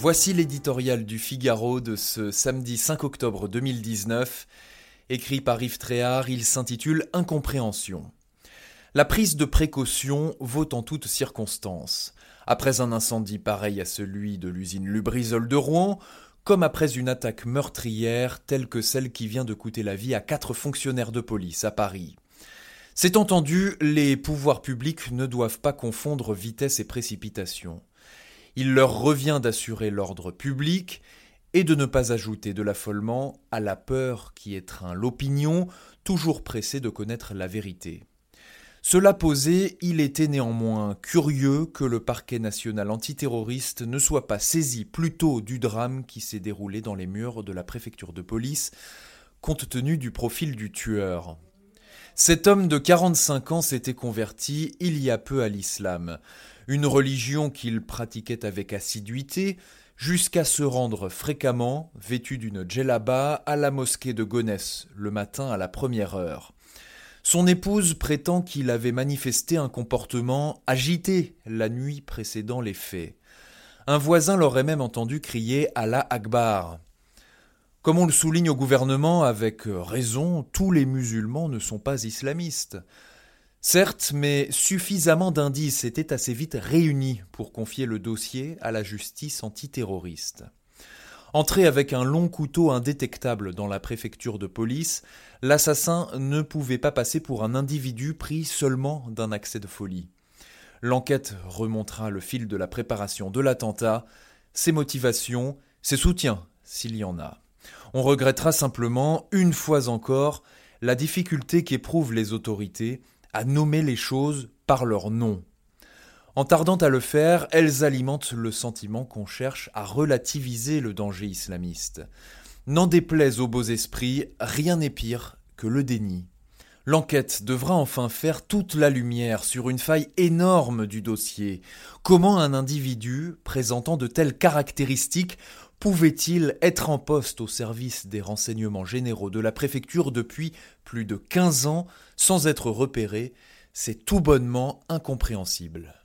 Voici l'éditorial du Figaro de ce samedi 5 octobre 2019. Écrit par Yves Tréhard, il s'intitule Incompréhension. La prise de précaution vaut en toutes circonstances. Après un incendie pareil à celui de l'usine Lubrizol de Rouen, comme après une attaque meurtrière telle que celle qui vient de coûter la vie à quatre fonctionnaires de police à Paris. C'est entendu, les pouvoirs publics ne doivent pas confondre vitesse et précipitation. Il leur revient d'assurer l'ordre public et de ne pas ajouter de l'affolement à la peur qui étreint l'opinion, toujours pressée de connaître la vérité. Cela posé, il était néanmoins curieux que le parquet national antiterroriste ne soit pas saisi plus tôt du drame qui s'est déroulé dans les murs de la préfecture de police, compte tenu du profil du tueur. Cet homme de 45 ans s'était converti il y a peu à l'islam, une religion qu'il pratiquait avec assiduité, jusqu'à se rendre fréquemment, vêtu d'une djellaba, à la mosquée de Gonesse le matin à la première heure. Son épouse prétend qu'il avait manifesté un comportement agité la nuit précédant les faits. Un voisin l'aurait même entendu crier Allah Akbar. Comme on le souligne au gouvernement avec raison, tous les musulmans ne sont pas islamistes. Certes, mais suffisamment d'indices étaient assez vite réunis pour confier le dossier à la justice antiterroriste. Entré avec un long couteau indétectable dans la préfecture de police, l'assassin ne pouvait pas passer pour un individu pris seulement d'un accès de folie. L'enquête remontera le fil de la préparation de l'attentat, ses motivations, ses soutiens, s'il y en a. On regrettera simplement, une fois encore, la difficulté qu'éprouvent les autorités à nommer les choses par leur nom. En tardant à le faire, elles alimentent le sentiment qu'on cherche à relativiser le danger islamiste. N'en déplaise aux beaux esprits, rien n'est pire que le déni. L'enquête devra enfin faire toute la lumière sur une faille énorme du dossier. Comment un individu présentant de telles caractéristiques pouvait-il être en poste au service des renseignements généraux de la préfecture depuis plus de 15 ans sans être repéré? C'est tout bonnement incompréhensible.